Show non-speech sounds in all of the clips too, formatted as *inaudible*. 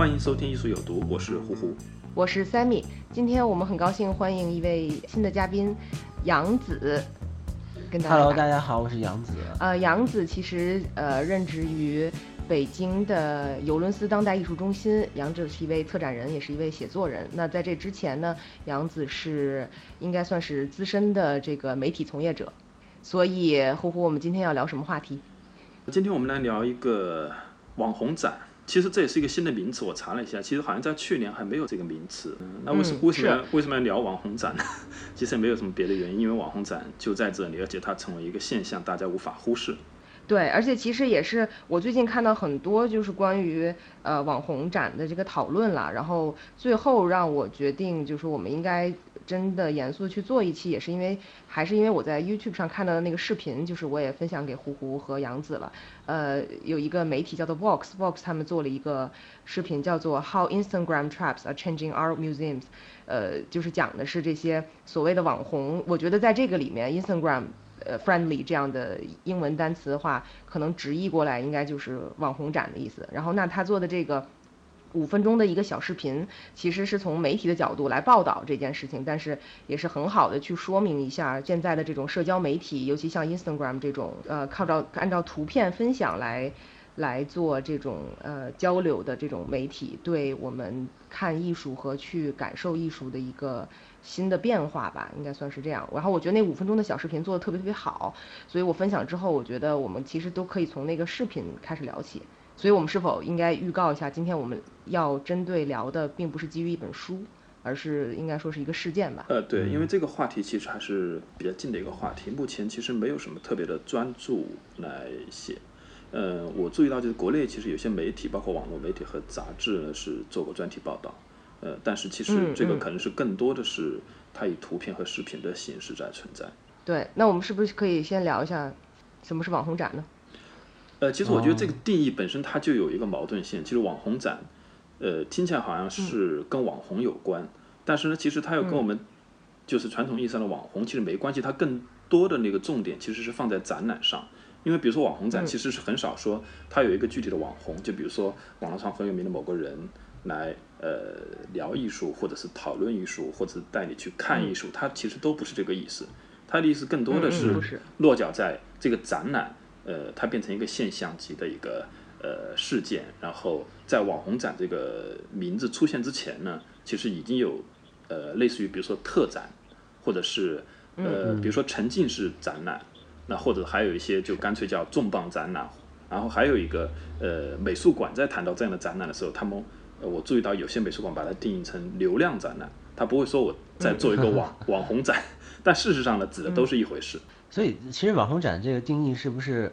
欢迎收听《艺术有毒》，我是呼呼。我是 Sammy，今天我们很高兴欢迎一位新的嘉宾杨子，跟大家 Hello，大家好，我是杨子。呃，杨子其实呃任职于北京的尤伦斯当代艺术中心，杨子是一位策展人，也是一位写作人。那在这之前呢，杨子是应该算是资深的这个媒体从业者。所以，呼呼，我们今天要聊什么话题？今天我们来聊一个网红展。其实这也是一个新的名词，我查了一下，其实好像在去年还没有这个名词。嗯那为什嗯为什么为什么要聊网红展呢？*laughs* 其实也没有什么别的原因，因为网红展就在这里，而且它成为一个现象，大家无法忽视。对，而且其实也是我最近看到很多就是关于呃网红展的这个讨论啦，然后最后让我决定就是我们应该真的严肃去做一期，也是因为还是因为我在 YouTube 上看到的那个视频，就是我也分享给胡胡和杨子了。呃，有一个媒体叫做 Vox，Vox 他们做了一个视频叫做 How Instagram Traps Are Changing Our Museums，呃，就是讲的是这些所谓的网红，我觉得在这个里面 Instagram。呃，friendly 这样的英文单词的话，可能直译过来应该就是网红展的意思。然后，那他做的这个五分钟的一个小视频，其实是从媒体的角度来报道这件事情，但是也是很好的去说明一下现在的这种社交媒体，尤其像 Instagram 这种，呃，靠照按照图片分享来来做这种呃交流的这种媒体，对我们看艺术和去感受艺术的一个新的变化吧，应该算是这样。然后我觉得那五分钟的小视频做的特别特别好，所以我分享之后，我觉得我们其实都可以从那个视频开始聊起。所以我们是否应该预告一下，今天我们要针对聊的并不是基于一本书，而是应该说是一个事件吧？呃，对，因为这个话题其实还是比较近的一个话题，目前其实没有什么特别的专注来写。呃，我注意到就是国内其实有些媒体，包括网络媒体和杂志呢，是做过专题报道。呃，但是其实这个可能是更多的是它以图片和视频的形式在存在。对，那我们是不是可以先聊一下什么是网红展呢？呃，其实我觉得这个定义本身它就有一个矛盾性。其实网红展，呃，听起来好像是跟网红有关，但是呢，其实它又跟我们就是传统意义上的网红其实没关系。它更多的那个重点其实是放在展览上。因为比如说网红展嗯其实是很少说它有一个具体的网红，就比如说网络上很有名的某个人来呃聊艺术，或者是讨论艺术，或者是带你去看艺术，它其实都不是这个意思。它的意思更多的是落脚在这个展览，呃，它变成一个现象级的一个呃事件，然后在网红展这个名字出现之前呢，其实已经有呃类似于比如说特展，或者是呃比如说沉浸式展览，那或者还有一些就干脆叫重磅展览，然后还有一个呃美术馆在谈到这样的展览的时候，他们呃我注意到有些美术馆把它定义成流量展览，他不会说我在做一个网网红展，但事实上呢指的都是一回事。所以，其实网红展这个定义是不是，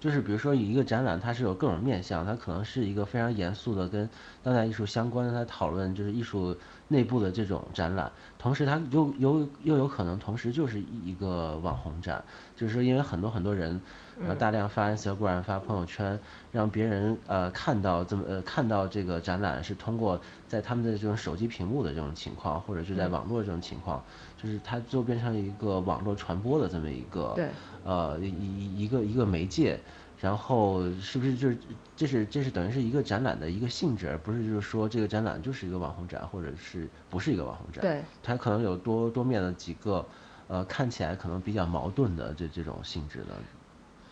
就是比如说一个展览，它是有各种面向，它可能是一个非常严肃的跟当代艺术相关的，它讨论就是艺术内部的这种展览，同时它又又又有可能同时就是一个网红展，就是说因为很多很多人，呃大量发 Instagram 发朋友圈，让别人呃看到这么呃看到这个展览是通过在他们的这种手机屏幕的这种情况，或者是在网络这种情况，就是它就变成了一个网络传播的这么一个对呃一一一个一个媒介，然后是不是就是这是这是等于是一个展览的一个性质，而不是就是说这个展览就是一个网红展，或者是不是一个网红展？对，它可能有多多面的几个呃看起来可能比较矛盾的这这种性质的。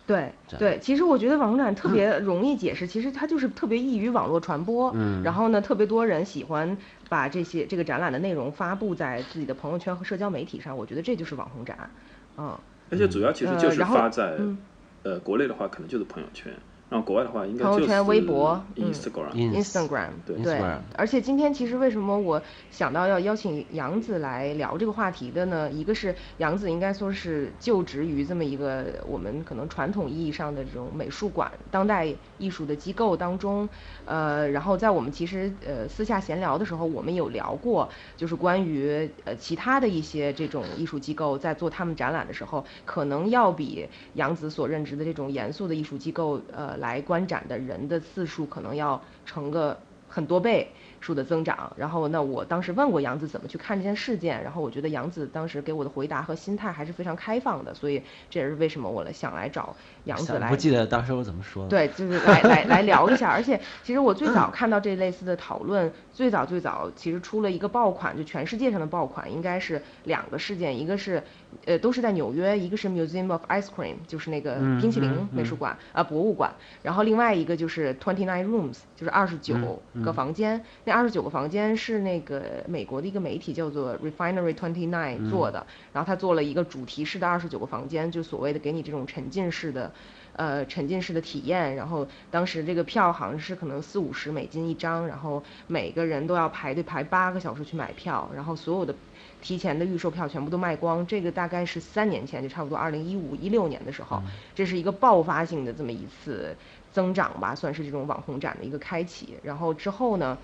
对对，其实我觉得网红展特别容易解释，其实它就是特别易于网络传播，嗯然后呢，特别多人喜欢把这些这个展览的内容发布在自己的朋友圈和社交媒体上，我觉得这就是网红展，嗯，而且主要其实就是发在、嗯。呃国内的话，可能就是朋友圈，然后国外的话应该朋友圈、微博、Instagram，、Ins Instagram，对。对而且今天其实为什么我想到要邀请杨子来聊这个话题的呢？一个是杨子应该说是就职于这么一个我们可能传统意义上的这种美术馆、当代艺术的机构当中，呃，然后在我们其实呃私下闲聊的时候，我们有聊过，就是关于呃其他的一些这种艺术机构在做他们展览的时候，可能要比杨子所任职的这种严肃的艺术机构呃来观展的人的次数可能要成个很多倍数的增长。然后那，我当时问过杨子怎么去看这件事件，然后我觉得杨子当时给我的回答和心态还是非常开放的，所以这也是为什么我来想来找杨子来想不记得当时我怎么说的。对，就是来来来聊一下。而且其实我最早 *laughs* 看到这类似的讨论，最早最早其实出了一个爆款，就全世界上的爆款，应该是两个事件，一个是呃都是在纽约，一个是 Museum of Ice Cream，就是那个嗯冰淇淋嗯美术馆啊、博物馆，然后另外一个就是 Twenty Nine Rooms，就是二十九嗯个房间。那二十九个房间是那个美国的一个媒体叫做 Refinery Twenty Nine 嗯做的，然后他做了一个主题式的二十九个房间，就所谓的给你这种沉浸式的。呃，沉浸式的体验，然后当时这个票好像是可能四五十美金一张，然后每个人都要排队排八个小时去买票，然后所有的提前的预售票全部都卖光。这个大概是三年前，就差不多二零一五一六年的时候，这是一个爆发性的这么一次增长吧，算是这种网红展的一个开启。然后之后呢？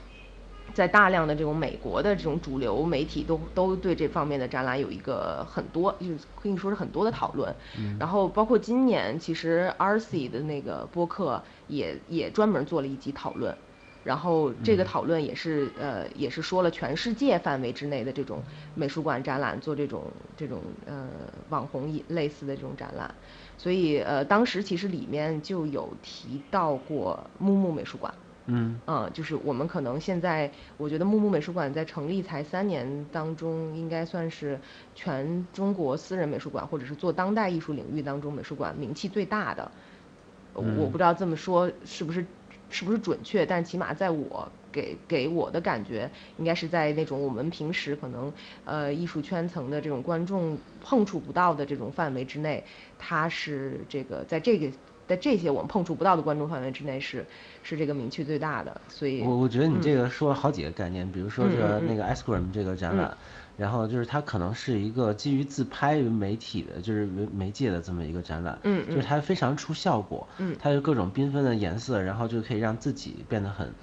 在大量的这种美国的这种主流媒体都都对这方面的展览有一个很多，就是可以说是很多的讨论。然后包括今年，其实 RC 的那个播客也也专门做了一集讨论。然后这个讨论也是呃也是说了全世界范围之内的这种美术馆展览做这种这种呃网红一类似的这种展览，所以呃当时其实里面就有提到过木木美术馆。嗯嗯，就是我们可能现在，我觉得木木美术馆在成立才三年当中，应该算是全中国私人美术馆或者是做当代艺术领域当中美术馆名气最大的。我不知道这么说是不是是不是准确，但起码在我给给我的感觉，应该是在那种我们平时可能呃艺术圈层的这种观众碰触不到的这种范围之内，它是这个在这个。在这些我们碰触不到的观众范围之内是是这个名气最大的，所以我我觉得你这个说了好几个概念，比如说是那个 Ice Cream 这个展览，然后就是它可能是一个基于自拍为媒体的，就是媒媒介的这么一个展览，嗯就是它非常出效果，嗯它有各种缤纷的颜色，然后就可以让自己变得很。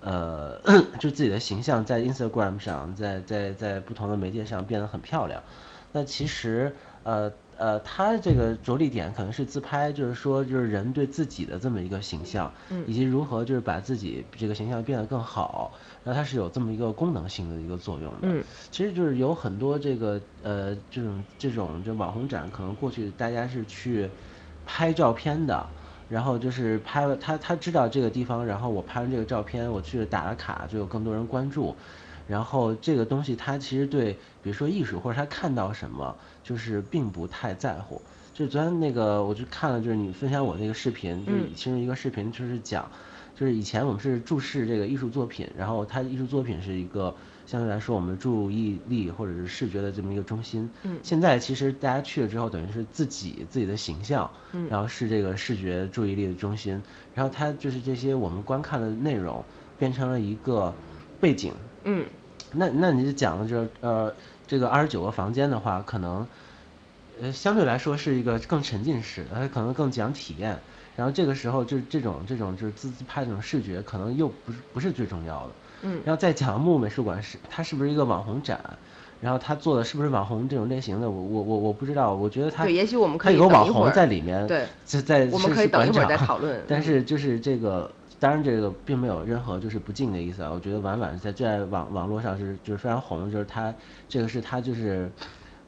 呃，*coughs* 就自己的形象在 Instagram 上，在在在不同的媒介上变得很漂亮。那其实，呃呃，它这个着力点可能是自拍，就是说，就是人对自己的这么一个形象，嗯以及如何就是把自己这个形象变得更好，然后它是有这么一个功能性的一个作用的。嗯，其实就是有很多这个呃这种这种就网红展，可能过去大家是去拍照片的。然后就是拍了他，他知道这个地方，然后我拍完这个照片，我去打了卡，就有更多人关注。然后这个东西，他其实对，比如说艺术或者他看到什么，就是并不太在乎。就是昨天那个，我就看了，就是你分享我那个视频，就是嗯其中一个视频就是讲，就是以前我们是注视这个艺术作品，然后它艺术作品是一个相对来说我们注意力或者是视觉的这么一个中心。嗯现在其实大家去了之后，等于是自己自己的形象，嗯然后是这个视觉注意力的中心，然后它就是这些我们观看的内容变成了一个背景。嗯那那你就讲了这呃这个二十九个房间的话，可能呃相对来说是一个更沉浸式的，它可能更讲体验。然后这个时候就是这种这种就是自自拍这种视觉，可能又不是不是最重要的。嗯然后再讲木美术馆是它是不是一个网红展，然后他做的是不是网红这种类型的，我我我我不知道，我觉得它对也许我们可它以有个网红在里面，对，就在我们是是可以等一会儿再讨论 *laughs* 但嗯是就是这个，当然这个并没有任何就是不敬的意思啊。我觉得婉婉在在网网络上是就是非常红，就是她这个是她就是。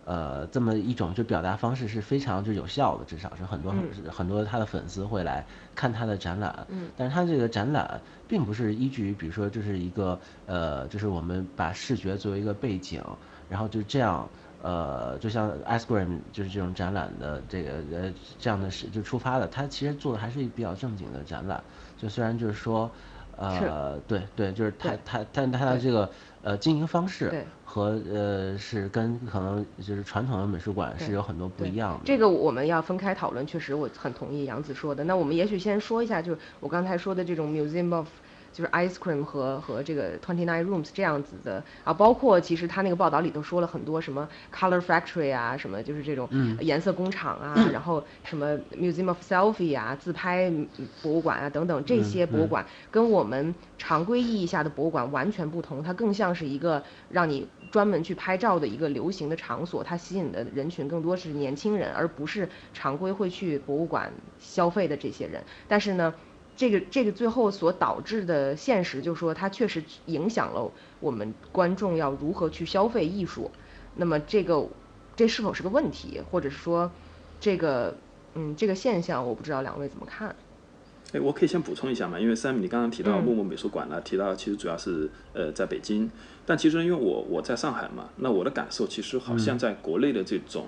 呃，这么一种就表达方式是非常就有效的，至少是很多很、很多他的粉丝会来看他的展览。嗯但是他这个展览并不是依据于，比如说就是一个呃，就是我们把视觉作为一个背景，然后就这样呃，就像 Ice Cream 就是这种展览的这个呃这样的是就出发的，他其实做的还是一比较正经的展览。就虽然就是说。呃，对对，就是他对他，但他的这个呃经营方式对和呃是跟可能就是传统的美术馆是有很多不一样的。这个我们要分开讨论，确实我很同意杨子说的。那我们也许先说一下，就是我刚才说的这种 Museum of 就是 Ice Cream 和和这个 Twenty Nine Rooms 这样子的。啊，包括其实他那个报道里头说了很多什么 Color Factory 啊，什么就是这种颜色工厂啊，然后什么 Museum of Selfie 啊，自拍嗯博物馆啊等等这些博物馆，跟我们常规意义下的博物馆完全不同，它更像是一个让你专门去拍照的一个流行的场所，它吸引的人群更多是年轻人，而不是常规会去博物馆消费的这些人。但是呢，这个这个最后所导致的现实，就是说它确实影响了我们观众要如何去消费艺术。那么这个这是否是个问题，或者是说这个嗯这个现象，我不知道两位怎么看？哎，我可以先补充一下嘛，因为 Sam 你刚刚提到嗯木木美术馆呢，提到其实主要是呃在北京，但其实因为我我在上海嘛，那我的感受其实好像在国内的这种、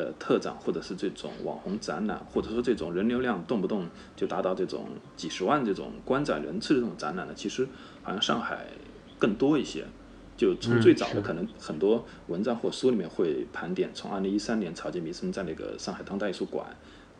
呃特展或者是这种网红展览，或者说这种人流量动不动就达到这种几十万这种观展人次的这种展览呢，其实好像上海更多一些。就从最早的可能很多文章或书里面会盘点，从二零一三年草间弥生在那个上海当代艺术馆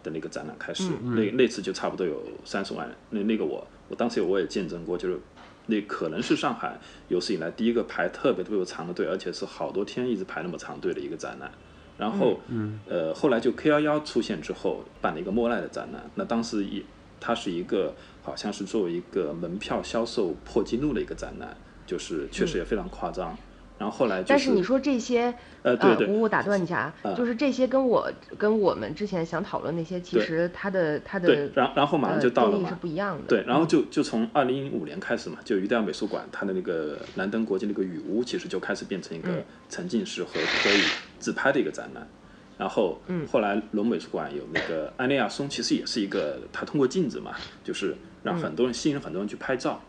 的那个展览开始，那那次就差不多有三十万人。那那个我我当时我也见证过，就是那可能是上海有史以来第一个排特别特别长的队，而且是好多天一直排那么长队的一个展览。然后，呃，后来就 K 幺幺出现之后，办了一个莫奈的展览。那当时也，它是一个好像是作为一个门票销售破纪录的一个展览，就是确实也非常夸张。然后后来就但是你说这些，呃对对我我打断一下啊，就是这些跟我跟我们之前想讨论那些，其实它的它的对，然然后马上就到了嘛呃定义是，不一样的。对，然后就就从二零零五年开始嘛，就于代尔美术馆它的那个兰登国际那个雨屋，其实就开始变成一个沉浸式和可以自拍的一个展览。然后，后来龙美术馆有那个安利亚松，其实也是一个，它通过镜子嘛，就是让很多人吸引很多人去拍照。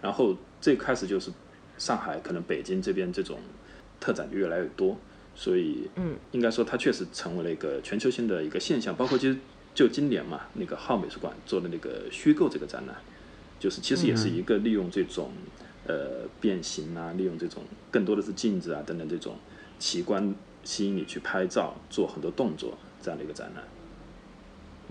然后最开始就是上海，可能北京这边这种特展就越来越多，所以，嗯，应该说它确实成为了一个全球性的一个现象。包括其实就今年嘛，那个浩美术馆做的那个虚构这个展览，就是其实也是一个利用这种、呃变形啊，利用这种更多的是镜子啊等等这种奇观吸引你去拍照，做很多动作这样的一个展览。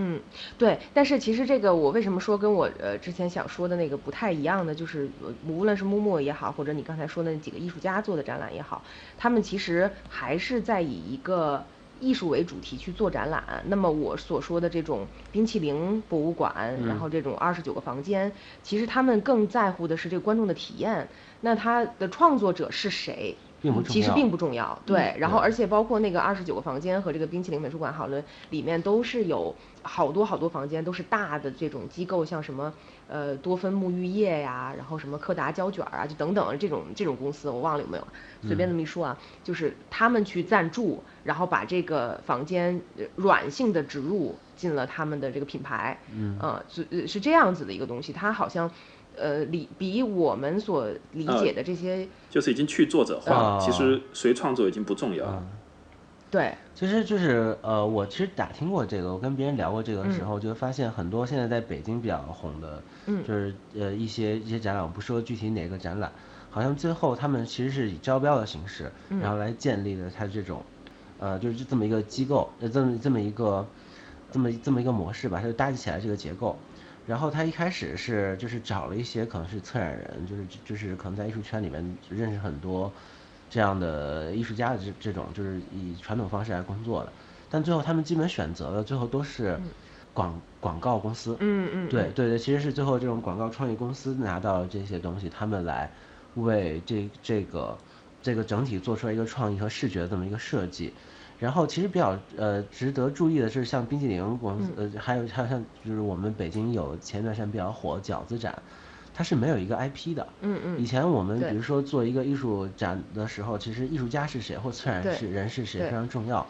嗯，对，但是其实这个我为什么说跟我呃之前想说的那个不太一样呢？就是呃无论是木木也好，或者你刚才说的那几个艺术家做的展览也好，他们其实还是在以一个艺术为主题去做展览。那么我所说的这种冰淇淋博物馆，然后这种二十九个房间，其实他们更在乎的是这个观众的体验。那他的创作者是谁？并不重其实并不重要，对。然后而且包括那个二十九个房间和这个冰淇淋美术馆，好了，里面都是有好多好多房间，都是大的这种机构，像什么呃多芬沐浴液呀，然后什么柯达胶卷啊，就等等这种这种公司，我忘了有没有，随便这么一说啊，就是他们去赞助，然后把这个房间呃软性的植入进了他们的这个品牌，嗯，呃，是呃是这样子的一个东西，它好像。呃，理比我们所理解的这些，就是已经去作者化了，啊其实谁创作已经不重要了。对，其实就是呃，我其实打听过这个，我跟别人聊过这个的时候，就发现很多现在在北京比较红的，嗯就是呃一些一些展览，我不说具体哪个展览，好像最后他们其实是以招标的形式，然后来建立的它这种，呃，就是这么一个机构，呃，这么这么一个，这么这么一个模式吧，它就搭建起来这个结构。然后他一开始是就是找了一些可能是策展人，就是就是可能在艺术圈里面认识很多这样的艺术家的这这种就是以传统方式来工作的，但最后他们基本选择的最后都是广广告公司，嗯嗯，对对对，其实是最后这种广告创意公司拿到了这些东西，他们来为这这个这个整体做出来一个创意和视觉的这么一个设计。然后其实比较呃值得注意的是，像冰激凌公司，呃还有还有像就是我们北京有前段时间比较火饺子展，它是没有一个 IP 的。嗯嗯以前我们比如说做一个艺术展的时候，其实艺术家是谁或策展对是人是谁非常重要。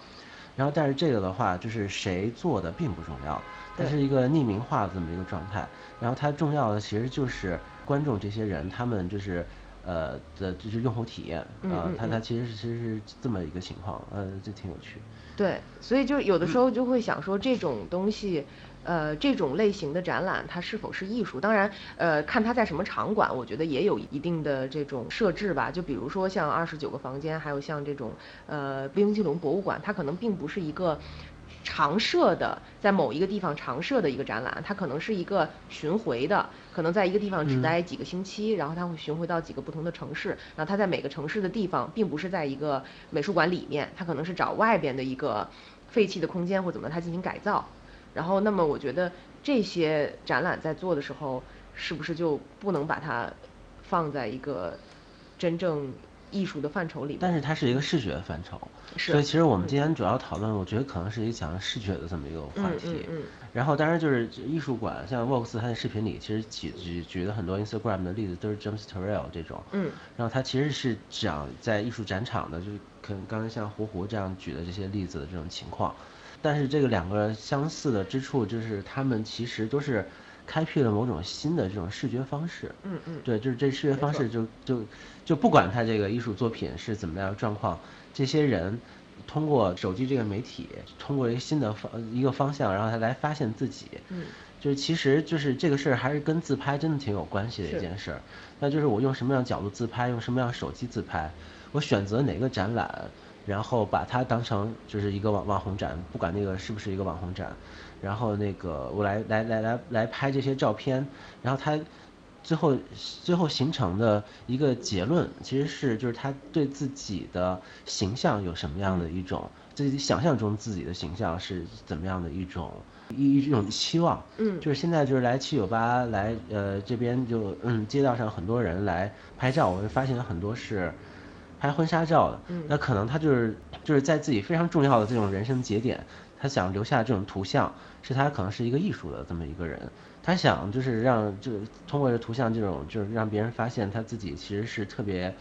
然后但是这个的话，就是谁做的并不重要，它是一个匿名化的这么一个状态。然后它重要的其实就是观众这些人，他们就是呃的就是用户体验嗯它它其实是其实是这么一个情况，呃，这挺有趣。对，所以就有的时候就会想说这种东西，呃，这种类型的展览它是否是艺术？当然，呃，看它在什么场馆，我觉得也有一定的这种设置吧。就比如说像二十九个房间，还有像这种呃冰激凌博物馆，它可能并不是一个。常设的，在某一个地方常设的一个展览，它可能是一个巡回的，可能在一个地方只待几个星期，然后它会巡回到几个不同的城市，然后它在每个城市的地方，并不是在一个美术馆里面，它可能是找外边的一个废弃的空间或怎么它进行改造，然后那么我觉得这些展览在做的时候，是不是就不能把它放在一个真正艺术的范畴里面？但是它是一个视觉范畴，是所以其实我们今天主要讨论，我觉得可能是一个讲视觉的这么一个话题。嗯嗯嗯然后当然就是艺术馆，像沃克斯他的视频里其实举举举的很多 Instagram 的例子，都是 James Turrell 这种。嗯。然后他其实是讲在艺术展场的，就是可能刚才像胡胡这样举的这些例子的这种情况。但是这个两个相似的之处就是他们其实都是开辟了某种新的这种视觉方式。嗯嗯对，就是这视觉方式就就就不管他这个艺术作品是怎么样的状况，这些人通过手机这个媒体，通过一个新的方一个方向，然后他来发现自己。嗯。就是其实就是这个事儿还是跟自拍真的挺有关系的一件事儿。那就是我用什么样角度自拍，用什么样手机自拍，我选择哪个展览，然后把它当成就是一个网网红展，不管那个是不是一个网红展，然后那个我来来来来来拍这些照片，然后他最后最后形成的一个结论，其实是就是他对自己的形象有什么样的一种，自己想象中自己的形象是怎么样的一种一一种期望。嗯就是现在就是来七九八来呃这边就嗯街道上很多人来拍照，我会发现很多是拍婚纱照的，嗯那可能他就是就是在自己非常重要的这种人生节点，他想留下这种图像，是他可能是一个艺术的这么一个人，他想就是让就是通过这图像这种就是让别人发现他自己其实是特别。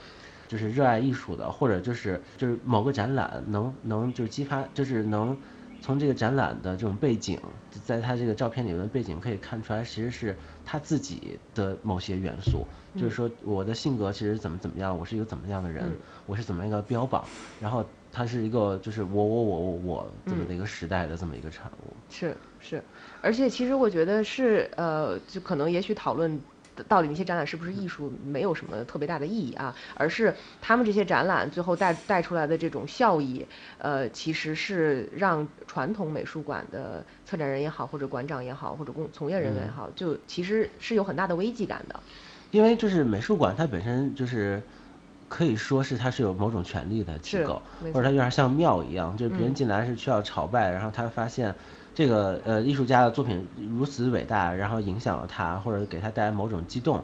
就是热爱艺术的，或者就是就是某个展览能能就是激发，就是能从这个展览的这种背景，在他这个照片里面的背景可以看出来，其实是他自己的某些元素。就是说我的性格其实怎么怎么样，我是一个怎么样的人，嗯我是怎么样一个标榜，然后它是一个就是我我我我我这么嗯的一个时代的这么一个产物。是是，而且其实我觉得是呃，就可能也许讨论到底那些展览是不是艺术没有什么特别大的意义啊，而是他们这些展览最后带带出来的这种效益，呃，其实是让传统美术馆的策展人也好，或者馆长也好，或者工从业人员也好，就其实是有很大的危机感的。因为就是美术馆它本身就是可以说是它是有某种权利的机构，或者它有点像庙一样，就是别人嗯。进来是需要朝拜，然后他发现这个呃艺术家的作品如此伟大，然后影响了他，或者给他带来某种激动，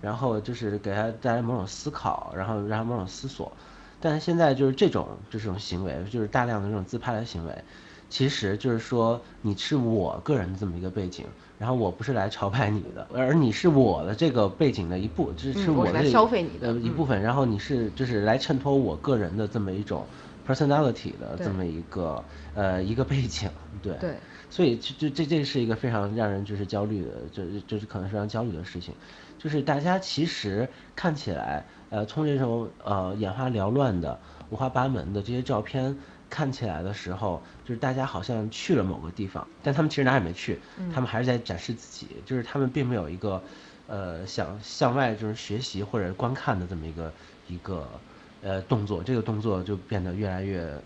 然后就是给他带来某种思考，然后让他某种思索。但是现在就是这种这种行为，就是大量的这种自拍的行为，其实就是说你是我个人的这么一个背景，然后我不是来朝拜你的，而你是我的这个背景的一部，这是嗯我是来消费你的一部分，然后你是就是来衬托我个人的这么一种 personality 的这么一个呃一个背景，对对，所以这这这这是一个非常让人就是焦虑的，这就是可能是非常焦虑的事情，就是大家其实看起来，呃，从这种呃眼花缭乱的、五花八门的这些照片看起来的时候，就是大家好像去了某个地方，但他们其实哪也没去，他们还是在展示自己，就是他们并没有一个呃想向外就是学习或者观看的这么一个一个呃动作，这个动作就变得越来越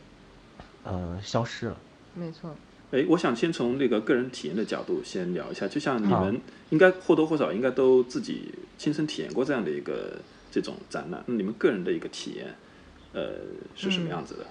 呃消失了。没错。哎，我想先从那个个人体验的角度先聊一下，就像你们应该或多或少应该都自己亲身体验过这样的一个这种展览，那你们个人的一个体验，呃，是什么样子的？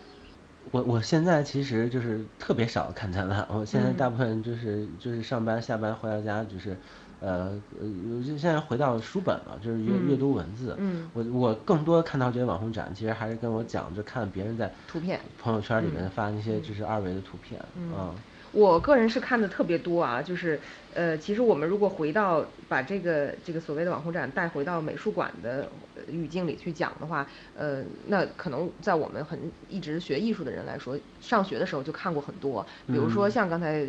我我现在其实就是特别少看展览，我现在嗯。大部分就是就是上班下班回到家就是，呃呃，就现在回到书本了，就是阅阅读文字。嗯。我我更多看到这些网红展，其实还是跟我讲，就看别人在图片朋友圈里面发那些就是二维的图片，嗯我个人是看的特别多啊，就是呃，其实我们如果回到把这个这个所谓的网红展带回到美术馆的呃语境里去讲的话，呃，那可能在我们很一直学艺术的人来说，上学的时候就看过很多，比如说像刚才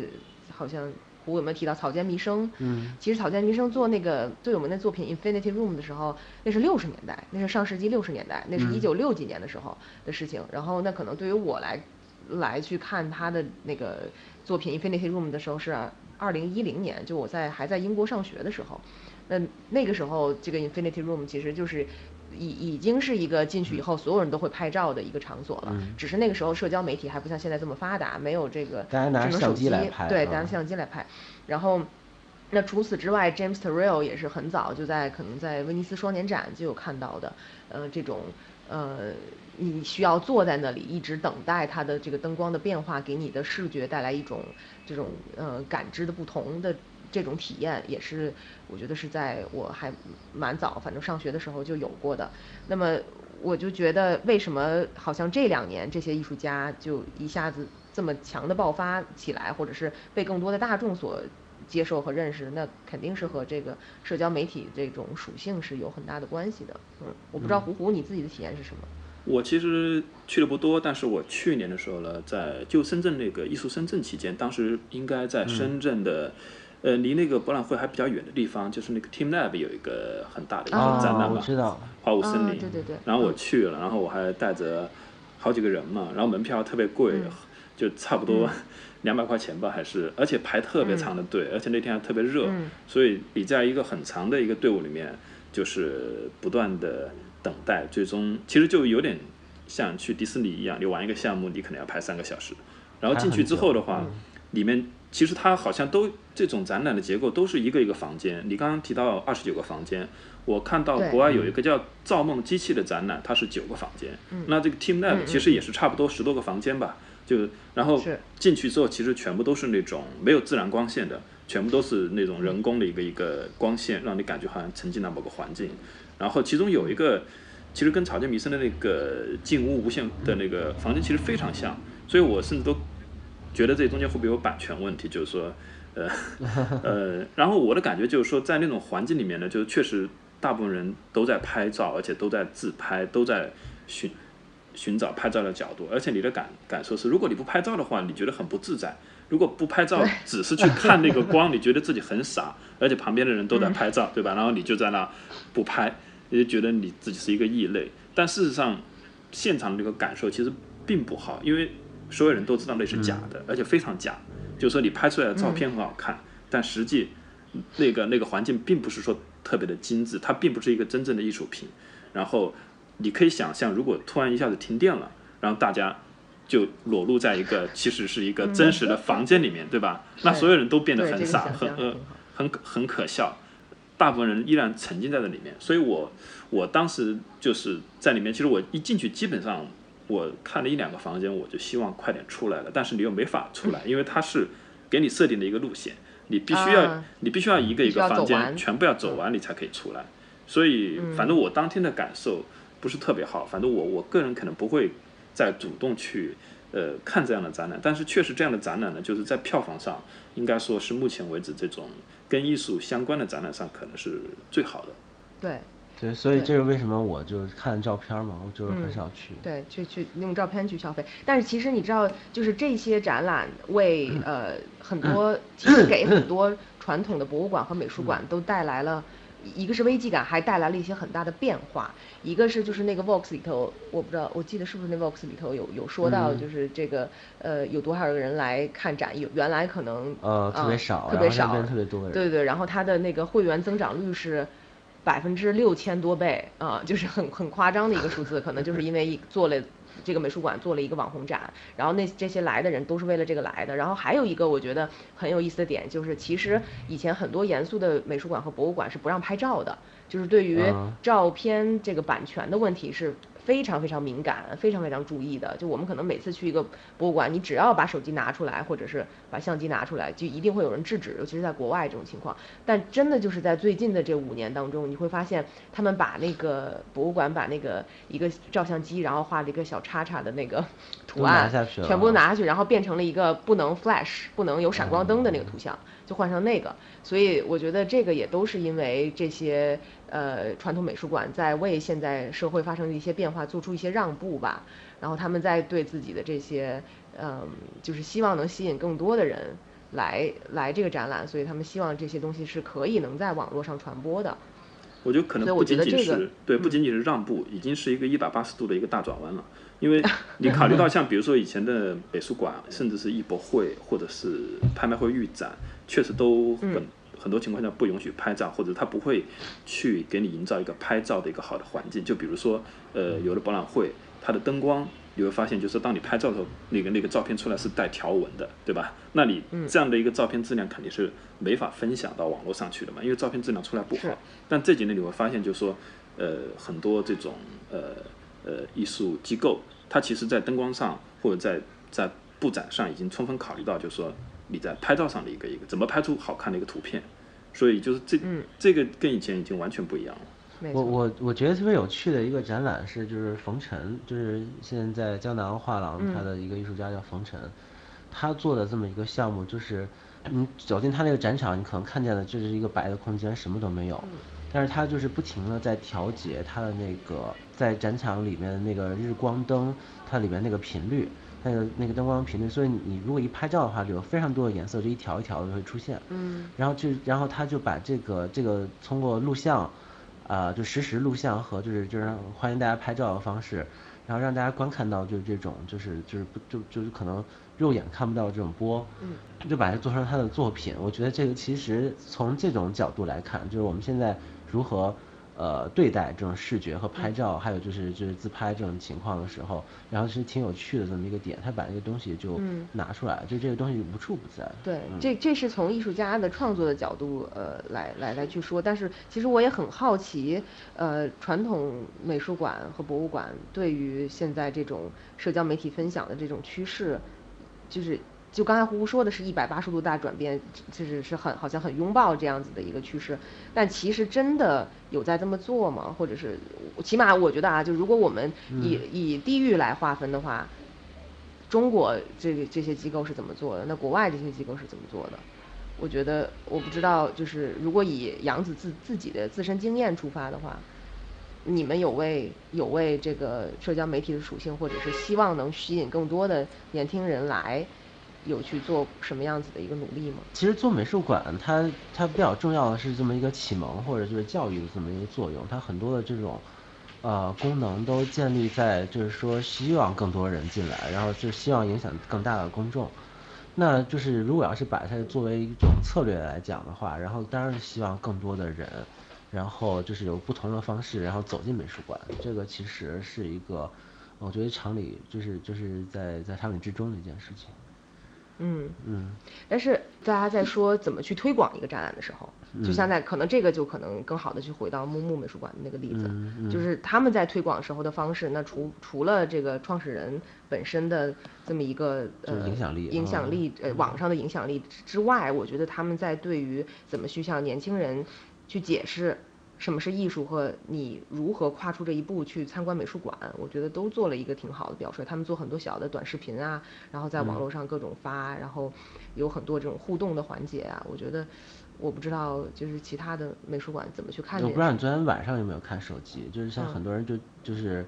好像胡有没有提到草间弥生？嗯，其实草间弥生做那个最有名的作品《Infinity Room》的时候，那是六十年代，那是上世纪六十年代，那是一九六几年的时候的事情。然后那可能对于我来来去看他的那个作品《Infinity Room》的时候是二零一零年，就我在还在英国上学的时候。那那个时候这个 Infinity Room 其实就是已已经是一个进去以后所有人都会拍照的一个场所了。嗯只是那个时候社交媒体还不像现在这么发达，没有这个大家拿智能手机相机来拍对，嗯拿着相机来拍。然后，那除此之外，James Turrell 也是很早就在可能在威尼斯双年展就有看到的，呃，这种呃，你需要坐在那里一直等待它的这个灯光的变化，给你的视觉带来一种这种呃感知的不同的这种体验，也是我觉得是在我还蛮早，反正上学的时候就有过的。那么我就觉得，为什么好像这两年这些艺术家就一下子这么强的爆发起来，或者是被更多的大众所接受和认识，那肯定是和这个社交媒体这种属性是有很大的关系的。嗯，我不知道胡胡你自己的体验是什么？我其实去的不多，但是我去年的时候呢，在就深圳那个艺术深圳期间，当时应该在深圳的，呃，离那个博览会还比较远的地方，就是那个 Team Lab 有一个很大的一个啊展览嘛，我知道，花舞森林。啊对对对。然后我嗯。去了，然后我还带着好几个人嘛，然后门票特别贵，嗯。*laughs* 就差不多 *laughs* 两百块钱吧，还是，而且排特别长的队，而且那天还特别热，嗯。所以你在一个很长的一个队伍里面，就是不断的等待，最终其实就有点像去迪士尼一样，你玩一个项目，你可能要排三个小时，然后进去之后的话，里面其实它好像都这种展览的结构都是一个一个房间。你刚刚提到二十九个房间，我看到国外有一个叫造梦机器的展览，它是九个房间。那这个 Team Lab 其实也是差不多十多个房间吧，就然后进去之后，其实全部都是那种没有自然光线的，全部都是那种人工的一个一个光线，让你感觉好像沉浸在某个环境。然后其中有一个，其实跟草间弥生的那个静屋无限的那个房间其实非常像，所以我甚至都觉得这中间会不会有版权问题，就是说，呃 *laughs* 呃，然后我的感觉就是说，在那种环境里面呢，就是确实大部分人都在拍照，而且都在自拍，都在寻寻找拍照的角度，而且你的感感受是，如果你不拍照的话，你觉得很不自在；如果不拍照，只是去看那个光，你觉得自己很傻，而且旁边的人都在拍照，*laughs* 对吧？然后你就在那不拍，你就觉得你自己是一个异类。但事实上，现场的这个感受其实并不好，因为所有人都知道那是假的，而且非常假。就是说你拍出来的照片很好看，但实际那个那个环境并不是说特别的精致，它并不是一个真正的艺术品。然后你可以想象，如果突然一下子停电了，然后大家就裸露在一个其实是一个真实的房间里面，对吧？那所有人都变得很傻，很呃很很可笑。大部分人依然沉浸在这里面，所以我我当时就是在里面。其实我一进去，基本上我看了一两个房间，我就希望快点出来了。但是你又没法出来，因为它是给你设定的一个路线，你必须要、啊你必须要一个一个房间全部要走完，你才可以出来。所以反正我当天的感受不是特别好，反正我我个人可能不会再主动去呃看这样的展览，但是确实这样的展览呢，就是在票房上应该说是目前为止这种跟艺术相关的展览上可能是最好的。对对，所以这是为什么我就是看照片嘛，我就是很嗯少去。对，去去用照片去消费。但是其实你知道，就是这些展览为 *clears throat* 呃很多，其实给很多 *clears throat* 传统的博物馆和美术馆都带来了。一个是危机感，还带来了一些很大的变化。一个是就是那个 Vox 里头，我不知道，我记得是不是那 Vox 里头有有说到，嗯就是这个呃有多少个人来看展，有原来可能呃特别啊少特别少，对对，然后它的那个会员增长率是百分之六千多倍啊、就是很很夸张的一个数字，可能就是因为一做了这个美术馆做了一个网红展，然后那这些来的人都是为了这个来的。然后还有一个我觉得很有意思的点就是，其实以前很多严肃的美术馆和博物馆是不让拍照的，就是对于嗯照片这个版权的问题是非常非常敏感、非常非常注意的。就我们可能每次去一个博物馆，你只要把手机拿出来，或者是把相机拿出来，就一定会有人制止，尤其是在国外这种情况。但真的就是在最近的这五年当中，你会发现他们把那个博物馆把那个一个照相机，然后画了一个小叉叉的那个 *laughs* 图案全部啊拿下去，然后变成了一个不能 flash、不能有闪光灯的那个图像，就换成那个。所以我觉得这个也都是因为这些呃传统美术馆在为现在社会发生的一些变化做出一些让步吧，然后他们在对自己的这些嗯、就是希望能吸引更多的人来来这个展览，所以他们希望这些东西是可以能在网络上传播的。我觉得可能不仅仅是对，不仅仅是让步，已经是一个一百八十度的一个大转弯了。因为 *laughs* 你考虑到像比如说以前的美术馆，甚至是艺博会或者是拍卖会预展，确实都很很多情况下不允许拍照，或者他不会去给你营造一个拍照的一个好的环境。就比如说，呃，有的博览会，它的灯光。你会发现，就是当你拍照的时候，那个那个照片出来是带条纹的，对吧？那你这样的一个照片质量肯定是没法分享到网络上去的嘛，因为照片质量出来不好。但这几年你会发现，就是说，呃，很多这种呃呃艺术机构，它其实在灯光上或者在在布展上已经充分考虑到，就是说你在拍照上的一个一个怎么拍出好看的一个图片。所以就是这这个跟以前已经完全不一样了。我我我觉得特别有趣的一个展览是，就是冯晨，就是现在在江南画廊，他的一个艺术家叫冯晨，他做的这么一个项目，就是你走进他那个展场，你可能看见的就是一个白的空间，什么都没有，但是他就是不停的在调节他的那个在展场里面的那个日光灯，它里面那个频率，那个那个灯光频率，所以你如果一拍照的话，就有非常多的颜色，就一条一条的会出现，嗯，然后就然后他就把这个这个通过录像。啊，就实时录像和就是就是欢迎大家拍照的方式，然后让大家观看到就是这种就是就是不就就是可能肉眼看不到这种波，嗯，就把它做成他的作品。我觉得这个其实从这种角度来看，就是我们现在如何。呃，对待这种视觉和拍照，还有就是就是自拍这种情况的时候，然后是挺有趣的这么一个点，他把那个东西就拿出来，就这个东西无处不在。对，这这是从艺术家的创作的角度呃来来来去说，但是其实我也很好奇，呃，传统美术馆和博物馆对于现在这种社交媒体分享的这种趋势，就是。就刚才胡胡说的是一百八十度大转变，就是是很好像很拥抱这样子的一个趋势，但其实真的有在这么做吗？或者是起码我觉得啊，就如果我们以以地域来划分的话，中国这个这些机构是怎么做的？那国外这些机构是怎么做的？我觉得我不知道，就是如果以杨子自自己的自身经验出发的话，你们有为有为这个社交媒体的属性，或者是希望能吸引更多的年轻人来？有去做什么样子的一个努力吗？其实做美术馆，它它比较重要的是这么一个启蒙或者就是教育的这么一个作用。它很多的这种，呃，功能都建立在就是说希望更多人进来，然后就希望影响更大的公众。那就是如果要是把它作为一种策略来讲的话，然后当然希望更多的人，然后就是有不同的方式，然后走进美术馆。这个其实是一个，我觉得常理就是就是在在常理之中的一件事情。嗯。嗯，但是大家在说怎么去推广一个展览的时候，就像在可能这个就可能更好的去回到木木美术馆的那个例子，就是他们在推广时候的方式，那除除了这个创始人本身的这么一个呃影响力影响力呃网上的影响力之外，我觉得他们在对于怎么去向年轻人去解释。什么是艺术和你如何跨出这一步去参观美术馆？我觉得都做了一个挺好的表率。他们做很多小的短视频啊，然后在网络上各种发，然后有很多这种互动的环节啊。我觉得，我不知道就是其他的美术馆怎么去看。我不知道你昨天晚上有没有看手机？就是像很多人就就是，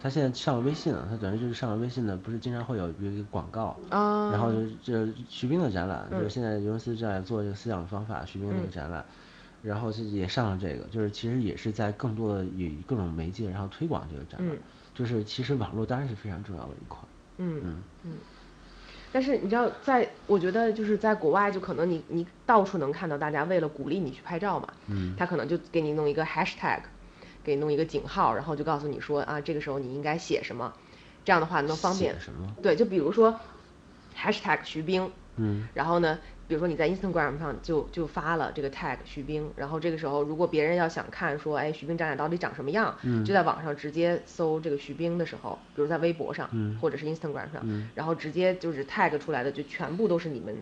他现在上了微信了，他等于就是上了微信的，不是经常会有有一个广告啊。然后就就徐冰的展览，就是现在尤文斯正在做这个思想方法，徐冰那个展览。然后就也上了这个，就是其实也是在更多的以各种媒介，然后推广这个展览。就是其实网络当然是非常重要的一块。嗯嗯嗯。但是你知道，在我觉得就是在国外，就可能你你到处能看到大家为了鼓励你去拍照嘛，嗯，他可能就给你弄一个 hashtag，给你弄一个井号，然后就告诉你说啊，这个时候你应该写什么，这样的话能方便。什么？对，就比如说 hashtag 徐冰，嗯，然后呢？比如说你在 Instagram 上就就发了这个 tag 徐冰，然后这个时候如果别人要想看说，哎，徐冰展览到底长什么样，就在网上直接搜这个徐冰的时候，比如在微博上，或者是 Instagram 上，然后直接就是 tag 出来的就全部都是你们。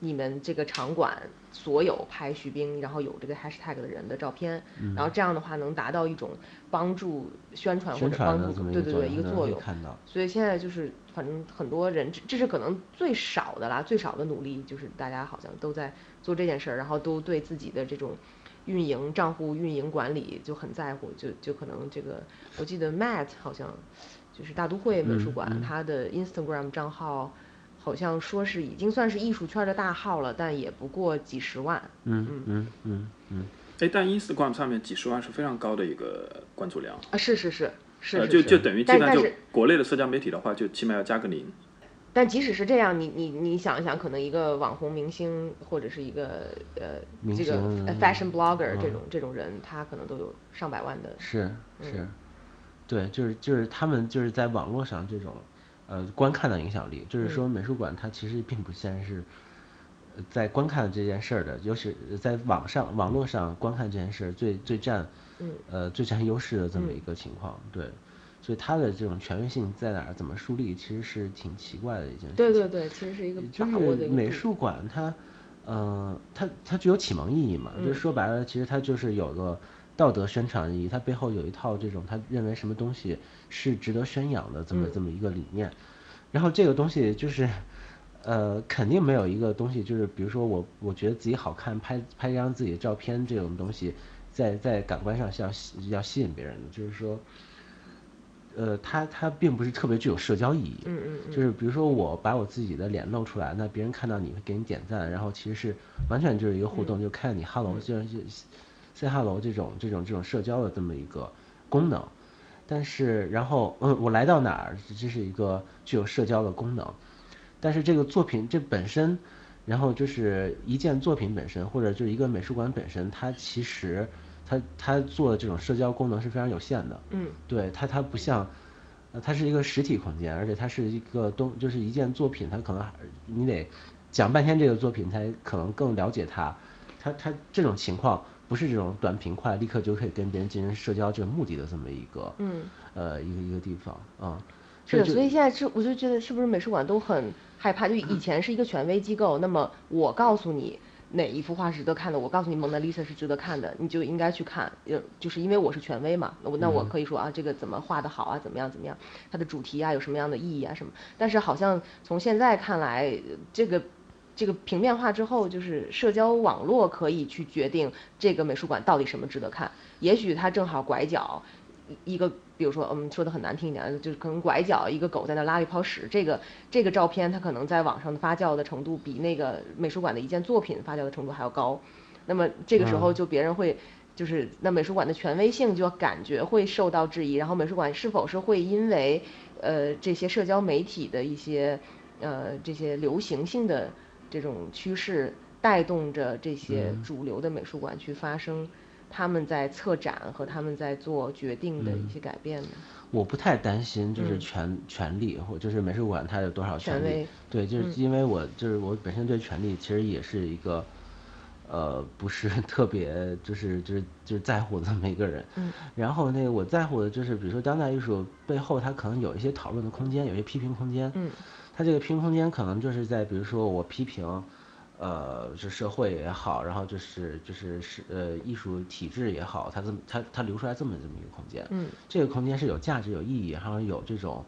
你们这个场馆所有拍徐冰，然后有这个 hashtag 的人的照片，然后这样的话能达到一种帮助宣传或者帮助对对对一个作用。所以现在就是反正很多人，这这是可能最少的啦，最少的努力就是大家好像都在做这件事儿，然后都对自己的这种运营账户运营管理就很在乎，就就可能这个我记得 Matt 好像就是大都会美术馆，他的 Instagram 账号。好像说是已经算是艺术圈的大号了，但也不过几十万。嗯嗯嗯嗯嗯。哎，但 Instagram 上面几十万是非常高的一个关注量啊！是是是是，呃，就就等于基本上就国内的社交媒体的话，就起码要加个零。但即使是这样，你你你想一想，可能一个网红明星或者是一个呃这个 fashion blogger 这种这种人，他可能都有上百万的。是是，对，就是就是他们就是在网络上这种呃观看的影响力，就是说美术馆它其实并不先是。在观看这件事儿的，尤其在网上网络上观看这件事儿最最占，呃最占优势的这么一个情况，对，所以它的这种权威性在哪儿，怎么树立，其实是挺奇怪的一件事。对对对，其实是一个就是美术馆它，呃，它它具有启蒙意义嘛，就是说白了，其实它就是有个道德宣传意义，它背后有一套这种他认为什么东西是值得宣扬的这么这么一个理念，然后这个东西就是。呃，肯定没有一个东西，就是比如说我，我觉得自己好看，拍拍一张自己的照片，这种东西，在在感官上是要要吸引别人的，就是说，呃，它它并不是特别具有社交意义，嗯嗯嗯，就是比如说我把我自己的脸露出来，那别人看到你会给你点赞，然后其实是完全就是一个互动，就看你 hello，就是 say hello 这种这种这种社交的这么一个功能，但是然后嗯，我来到哪儿，这是一个具有社交的功能。但是这个作品这本身，然后就是一件作品本身，或者就是一个美术馆本身，它其实它它做的这种社交功能是非常有限的。嗯，对它它不像，呃，它是一个实体空间，而且它是一个东就是一件作品，它可能你得讲半天这个作品才可能更了解它。它它这种情况不是这种短平快立刻就可以跟别人进行社交这个目的的这么一个嗯呃一个一个地方啊。是的，所以现在是我就觉得是不是美术馆都很害怕？就以前是一个权威机构，那么我告诉你哪一幅画是值得看的，我告诉你蒙娜丽莎是值得看的，你就应该去看。就就是因为我是权威嘛，那我那我可以说啊，这个怎么画的好啊，怎么样怎么样，它的主题啊有什么样的意义啊什么。但是好像从现在看来，这个这个平面化之后，就是社交网络可以去决定这个美术馆到底什么值得看。也许它正好拐角。一个，比如说，嗯，说的很难听一点，就是可能拐角一个狗在那拉了一泡屎，这个这个照片它可能在网上的发酵的程度比那个美术馆的一件作品发酵的程度还要高，那么这个时候就别人会，就是那美术馆的权威性就感觉会受到质疑，然后美术馆是否是会因为呃这些社交媒体的一些呃这些流行性的这种趋势带动着这些主流的美术馆去发生。他们在策展和他们在做决定的一些改变呢？我不太担心，就是权权力或就是美术馆它有多少权力？对，就是因为我就是我本身对权力其实也是一个，呃，不是 *laughs* 特别就是就是就是在乎的这么一个人。嗯。然后那个我在乎的就是，比如说当代艺术背后它可能有一些讨论的空间，有一些批评空间。嗯。它这个批评空间可能就是在比如说我批评。呃，就社会也好，然后就是就是是呃艺术体制也好，它这么它它留出来这么这么一个空间，嗯，这个空间是有价值有意义，然后有这种，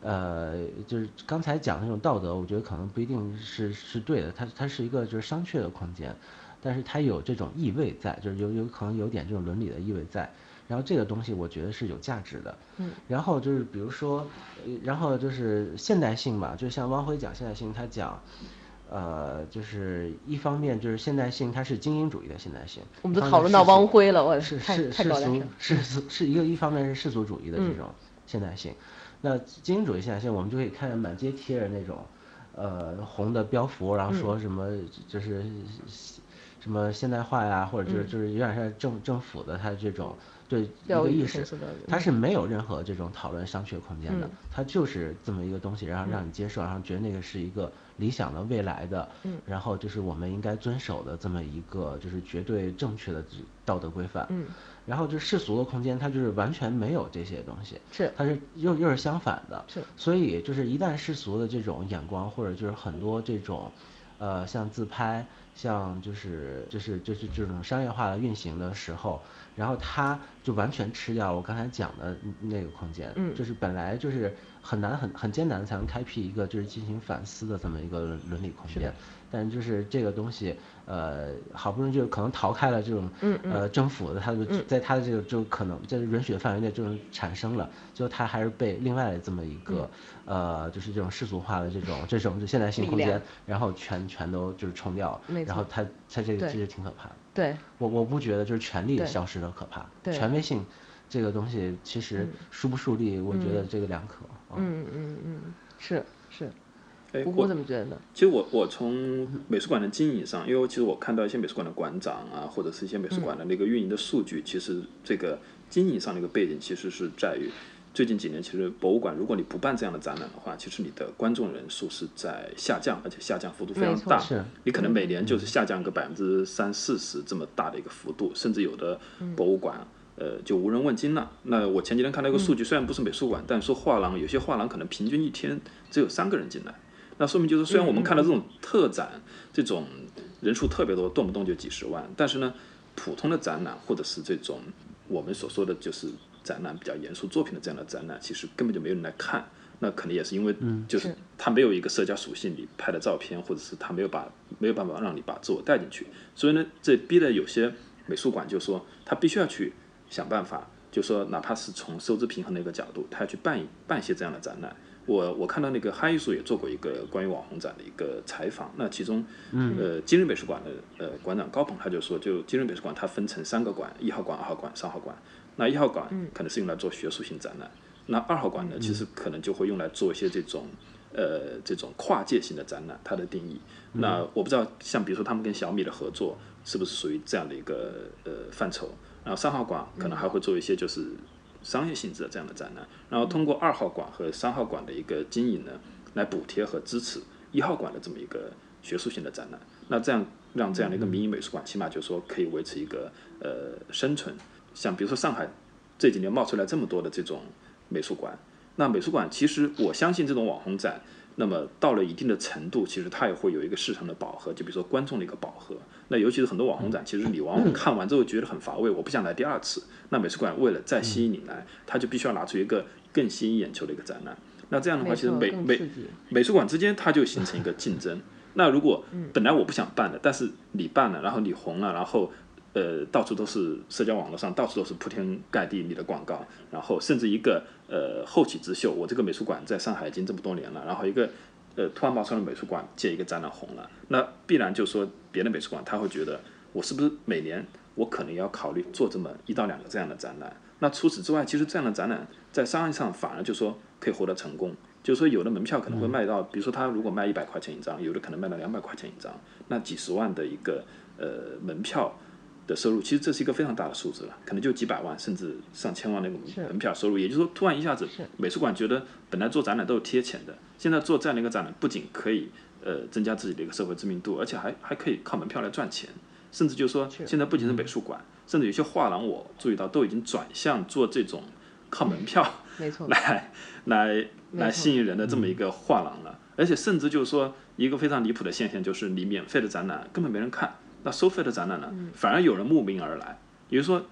呃，就是刚才讲的那种道德，我觉得可能不一定是是对的，它它是一个就是商榷的空间，但是它有这种意味在，就是有有可能有点这种伦理的意味在，然后这个东西我觉得是有价值的，嗯，然后就是比如说，然后就是现代性嘛，就像汪辉讲现代性，他讲。呃，就是一方面就是现代性，它是精英主义的现代性。我们都讨论到汪辉了，我是是世俗世俗是一个一方面是世俗主义的这种现代性。那精英主义现代性，我们就可以看满街贴着那种呃红的标符，然后说什么就是什么现代化呀，或者就是就是有点像政政府的它这种。对一个意识，它是没有任何这种讨论商榷空间的，它就是这么一个东西，然后让你接受，然后觉得那个是一个理想的未来的，然后就是我们应该遵守的这么一个就是绝对正确的道德规范，然后就世俗的空间，它就是完全没有这些东西，是，它是又又是相反的，是，所以就是一旦世俗的这种眼光或者就是很多这种，呃，像自拍，像就是就是就是这种商业化的运行的时候。然后它就完全吃掉我刚才讲的那个空间，嗯，就是本来就是很难很很艰难才能开辟一个就是进行反思的这么一个伦理空间。但就是这个东西，呃，好不容易就可能逃开了这种，呃，政府的，它就在它的这个就可能在允许的范围内就产生了，最后他还是被另外的这么一个，呃，就是这种世俗化的这种这种就现代性空间，然后全全都就是冲掉，然后他他这个其实挺可怕的。对，我我不觉得就是权力消失的可怕，权威性这个东西其实树不树立，我觉得这个两可。嗯嗯嗯，是是。哎，我怎么觉得呢？其实我我从美术馆的经营上，因为其实我看到一些美术馆的馆长啊，或者是一些美术馆的那个运营的数据，其实这个经营上的一个背景，其实是在于最近几年，其实博物馆如果你不办这样的展览的话，其实你的观众人数是在下降，而且下降幅度非常大。你可能每年就是下降个百分之三四十这么大的一个幅度，甚至有的博物馆呃就无人问津了。那我前几天看到一个数据，虽然不是美术馆，但说画廊有些画廊可能平均一天只有三个人进来。那说明就是，虽然我们看到这种特展，这种人数特别多，动不动就几十万，但是呢，普通的展览或者是这种我们所说的就是展览比较严肃作品的这样的展览，其实根本就没有人来看。那肯定也是因为，就是它没有一个社交属性，你拍的照片，或者是他没有把没有办法让你把自我带进去。所以呢，这逼得有些美术馆就说，他必须要去想办法，就说哪怕是从收支平衡的一个角度，他要去办一办一些这样的展览。我我看到那个哈艺术也做过一个关于网红展的一个采访，那其中，呃，今日美术馆的呃馆长高鹏他就说，就今日美术馆它分成三个馆，一号馆、二号馆、三号馆。那一号馆可能是用来做学术性展览，那二号馆呢，其实可能就会用来做一些这种呃这种跨界性的展览，它的定义。那我不知道，像比如说他们跟小米的合作，是不是属于这样的一个呃范畴？然后三号馆可能还会做一些就是。商业性质的这样的展览，然后通过二号馆和三号馆的一个经营呢，来补贴和支持一号馆的这么一个学术性的展览。那这样让这样的一个民营美术馆，起码就是说可以维持一个呃生存。像比如说上海这几年冒出来这么多的这种美术馆，那美术馆其实我相信这种网红展。那么到了一定的程度，其实它也会有一个市场的饱和，就比如说观众的一个饱和。那尤其是很多网红展，其实你往往看完之后觉得很乏味，我不想来第二次。那美术馆为了再吸引你来，它就必须要拿出一个更吸引眼球的一个展览。那这样的话，其实美美美术馆之间它就形成一个竞争。那如果本来我不想办的，但是你办了，然后你红了，然后。呃，到处都是社交网络上，到处都是铺天盖地你的广告，然后甚至一个呃后起之秀，我这个美术馆在上海已经这么多年了，然后一个呃突然冒出来的美术馆借一个展览红了，那必然就说别的美术馆他会觉得我是不是每年我可能要考虑做这么一到两个这样的展览？那除此之外，其实这样的展览在商业上反而就说可以获得成功，就是说有的门票可能会卖到，比如说他如果卖一百块钱一张，有的可能卖到两百块钱一张，那几十万的一个呃门票。的收入其实这是一个非常大的数字了，可能就几百万甚至上千万那个门票收入。也就是说，突然一下子，美术馆觉得本来做展览都是贴钱的，现在做这样的一个展览，不仅可以呃增加自己的一个社会知名度，而且还还可以靠门票来赚钱。甚至就是说，现在不仅是美术馆，甚至有些画廊，我注意到都已经转向做这种靠门票来来来吸引人的这么一个画廊了。而且甚至就是说，一个非常离谱的现象就是，你免费的展览根本没人看。那收费的展览呢，反而有人慕名而来，也就是说，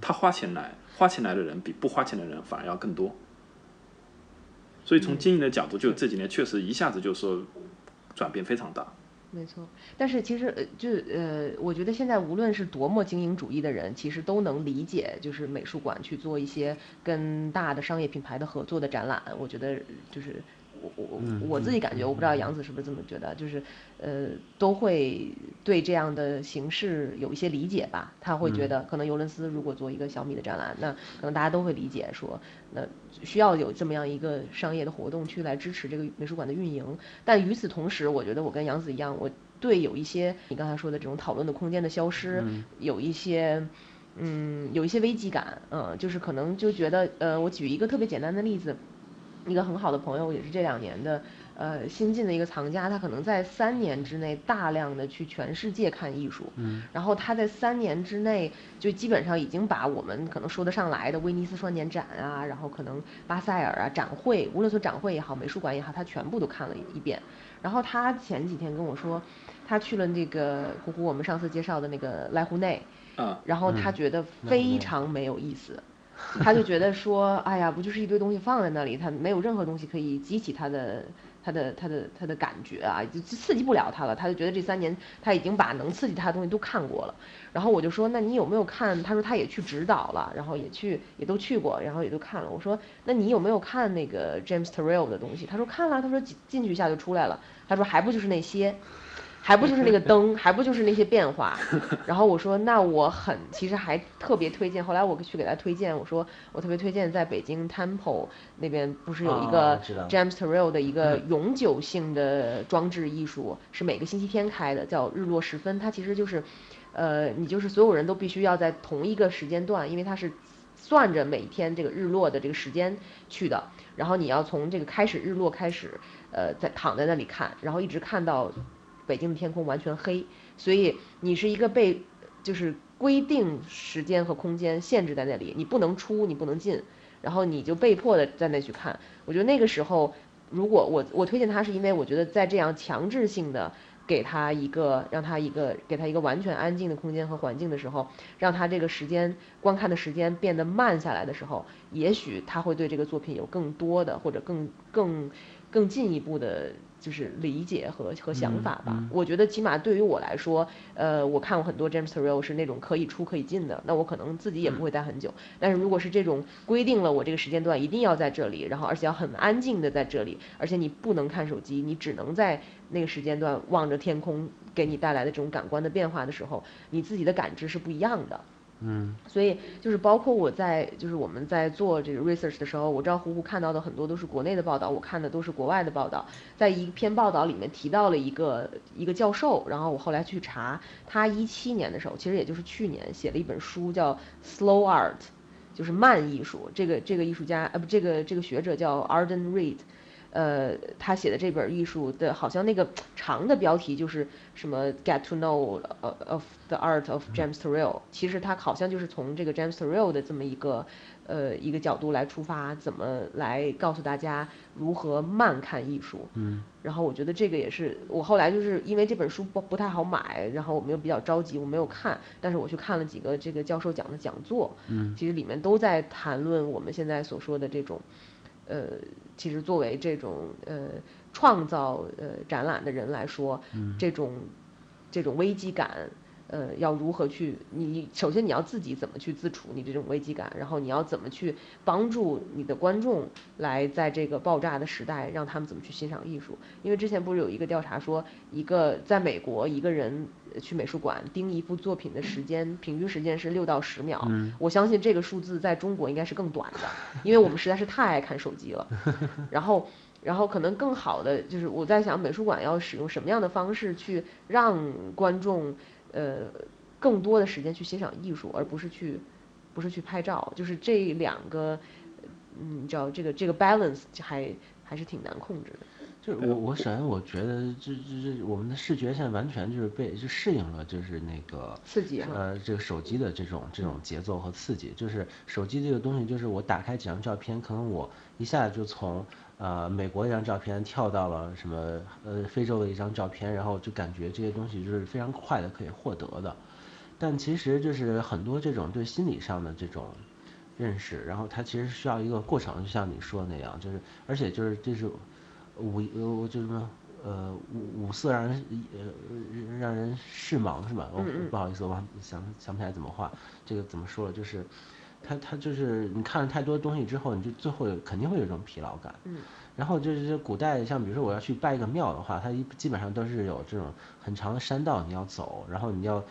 他花钱来，花钱来的人比不花钱的人反而要更多。所以从经营的角度，就这几年确实一下子就说转变非常大。没错，但是其实呃，就呃，我觉得现在无论是多么经营主义的人，其实都能理解，就是美术馆去做一些跟大的商业品牌的合作的展览，我觉得就是。我我我自己感觉，我不知道杨子是不是这么觉得，就是，呃，都会对这样的形式有一些理解吧。他会觉得，可能尤伦斯如果做一个小米的展览，那可能大家都会理解说，那需要有这么样一个商业的活动去来支持这个美术馆的运营。但与此同时，我觉得我跟杨子一样，我对有一些你刚才说的这种讨论的空间的消失，有一些，嗯，有一些危机感。嗯，就是可能就觉得，呃，我举一个特别简单的例子。一个很好的朋友，也是这两年的，呃，新进的一个藏家，他可能在三年之内大量的去全世界看艺术，嗯，然后他在三年之内就基本上已经把我们可能说得上来的威尼斯双年展啊，然后可能巴塞尔啊展会，无论说展会也好，美术馆也好，他全部都看了一遍。然后他前几天跟我说，他去了那个呼呼我们上次介绍的那个濑户内，啊，然后他觉得非常没有意思。*laughs* 他就觉得说，哎呀，不就是一堆东西放在那里，他没有任何东西可以激起他的。他的他的他的感觉啊，就刺激不了他了。他就觉得这三年他已经把能刺激他的东西都看过了。然后我就说，那你有没有看？他说他也去指导了，然后也去也都去过，然后也都看了。我说，那你有没有看那个 James Turrell 的东西？他说看了。他说进去一下就出来了。他说还不就是那些。还不就是那个灯，还不就是那些变化。*laughs* 然后我说，那我很其实还特别推荐。后来我去给他推荐，我说我特别推荐在北京 Temple 那边，不是有一个 James Turrell 的一个永久性的装置艺术，是每个星期天开的，叫日落时分。它其实就是，呃，你就是所有人都必须要在同一个时间段，因为它是算着每天这个日落的这个时间去的。然后你要从这个开始日落开始，呃，在躺在那里看，然后一直看到。北京的天空完全黑，所以你是一个被就是规定时间和空间限制在那里，你不能出，你不能进，然后你就被迫的在那去看。我觉得那个时候，如果我我推荐他，是因为我觉得在这样强制性的给他一个让他一个给他一个完全安静的空间和环境的时候，让他这个时间观看的时间变得慢下来的时候，也许他会对这个作品有更多的或者更更更进一步的。就是理解和和想法吧，我觉得起码对于我来说，呃，我看过很多 James Turrell 是那种可以出可以进的，那我可能自己也不会待很久。但是如果是这种规定了我这个时间段一定要在这里，然后而且要很安静的在这里，而且你不能看手机，你只能在那个时间段望着天空给你带来的这种感官的变化的时候，你自己的感知是不一样的。嗯，所以就是包括我在就是我们在做这个 research 的时候，我知道胡胡看到的很多都是国内的报道，我看的都是国外的报道。在一篇报道里面提到了一个一个教授，然后我后来去查，他一七年的时候，其实也就是去年写了一本书叫 Slow Art，就是慢艺术。这个这个艺术家呃不这个这个学者叫 Arden Reed。呃，他写的这本艺术的，好像那个长的标题就是什么 “Get to know of the art of James Turrell”。其实他好像就是从这个 James Turrell 的这么一个呃一个角度来出发，怎么来告诉大家如何慢看艺术。嗯。然后我觉得这个也是我后来就是因为这本书不不太好买，然后我们又比较着急，我没有看，但是我去看了几个这个教授讲的讲座。嗯。其实里面都在谈论我们现在所说的这种。呃，其实作为这种呃创造呃展览的人来说，这种这种危机感。呃，要如何去？你首先你要自己怎么去自处你这种危机感，然后你要怎么去帮助你的观众来在这个爆炸的时代，让他们怎么去欣赏艺术？因为之前不是有一个调查说，一个在美国一个人去美术馆盯一幅作品的时间，平均时间是六到十秒。我相信这个数字在中国应该是更短的，因为我们实在是太爱看手机了。*laughs* 然后，然后可能更好的就是我在想，美术馆要使用什么样的方式去让观众。呃，更多的时间去欣赏艺术，而不是去，不是去拍照，就是这两个，嗯，叫这个这个 balance 还还是挺难控制的。就是我我首先我觉得这这这我们的视觉现在完全就是被就适应了，就是那个刺激呃这个手机的这种这种节奏和刺激，就是手机这个东西，就是我打开几张照片，可能我一下就从。呃，美国一张照片跳到了什么？呃，非洲的一张照片，然后就感觉这些东西就是非常快的可以获得的。但其实就是很多这种对心理上的这种认识，然后它其实需要一个过程，就像你说的那样，就是而且就是这是五呃就什么呃五五色让人呃让人视盲是吧？哦不好意思，我想想不起来怎么画，这个怎么说了？就是。他他就是你看了太多东西之后，你就最后肯定会有一种疲劳感。嗯。然后就是古代，像比如说我要去拜一个庙的话，它一基本上都是有这种很长的山道你要走，然后你要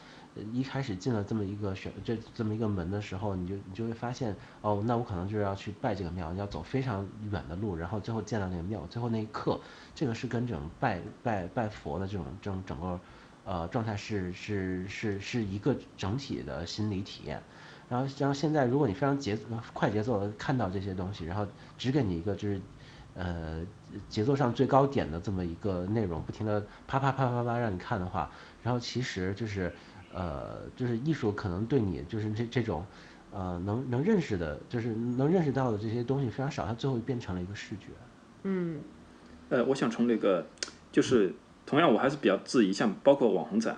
一开始进了这么一个选这这么一个门的时候，你就你就会发现哦，那我可能就是要去拜这个庙，要走非常远的路，然后最后见到那个庙，最后那一刻，这个是跟这种拜拜拜佛的这种这种整个呃状态是是是是一个整体的心理体验。然后，然后现在，如果你非常节快节奏的看到这些东西，然后只给你一个就是，呃，节奏上最高点的这么一个内容，不停的啪啪啪啪啪让你看的话，然后其实就是，呃，就是艺术可能对你就是这这种，呃，能能认识的，就是能认识到的这些东西非常少，它最后变成了一个视觉。嗯，呃，我想从那个，就是同样我还是比较质疑，像包括网红展，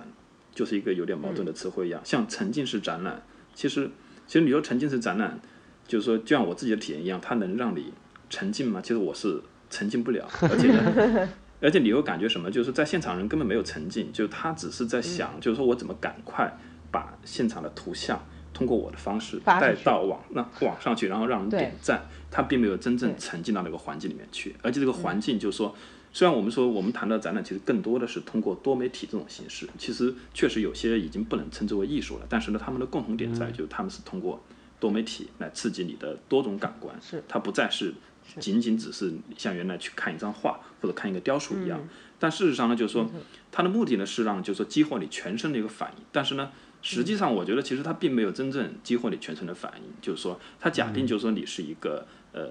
就是一个有点矛盾的词汇一样，像沉浸式展览，其实。其实你说沉浸式展览，就是说，就像我自己的体验一样，它能让你沉浸吗？其实我是沉浸不了，*laughs* 而且呢，而且你又感觉什么？就是在现场人根本没有沉浸，就他只是在想，就是说我怎么赶快把现场的图像通过我的方式带到网那网上去，然后让人点赞。他并没有真正沉浸到那个环境里面去，而且这个环境就是说。虽然我们说我们谈到展览，其实更多的是通过多媒体这种形式，其实确实有些已经不能称之为艺术了。但是呢，他们的共同点在于，就是他们是通过多媒体来刺激你的多种感官，是它不再是仅仅只是像原来去看一张画或者看一个雕塑一样。但事实上呢，就是说它的目的呢是让就是说激活你全身的一个反应。但是呢，实际上我觉得其实它并没有真正激活你全身的反应。就是说，它假定就是说你是一个呃，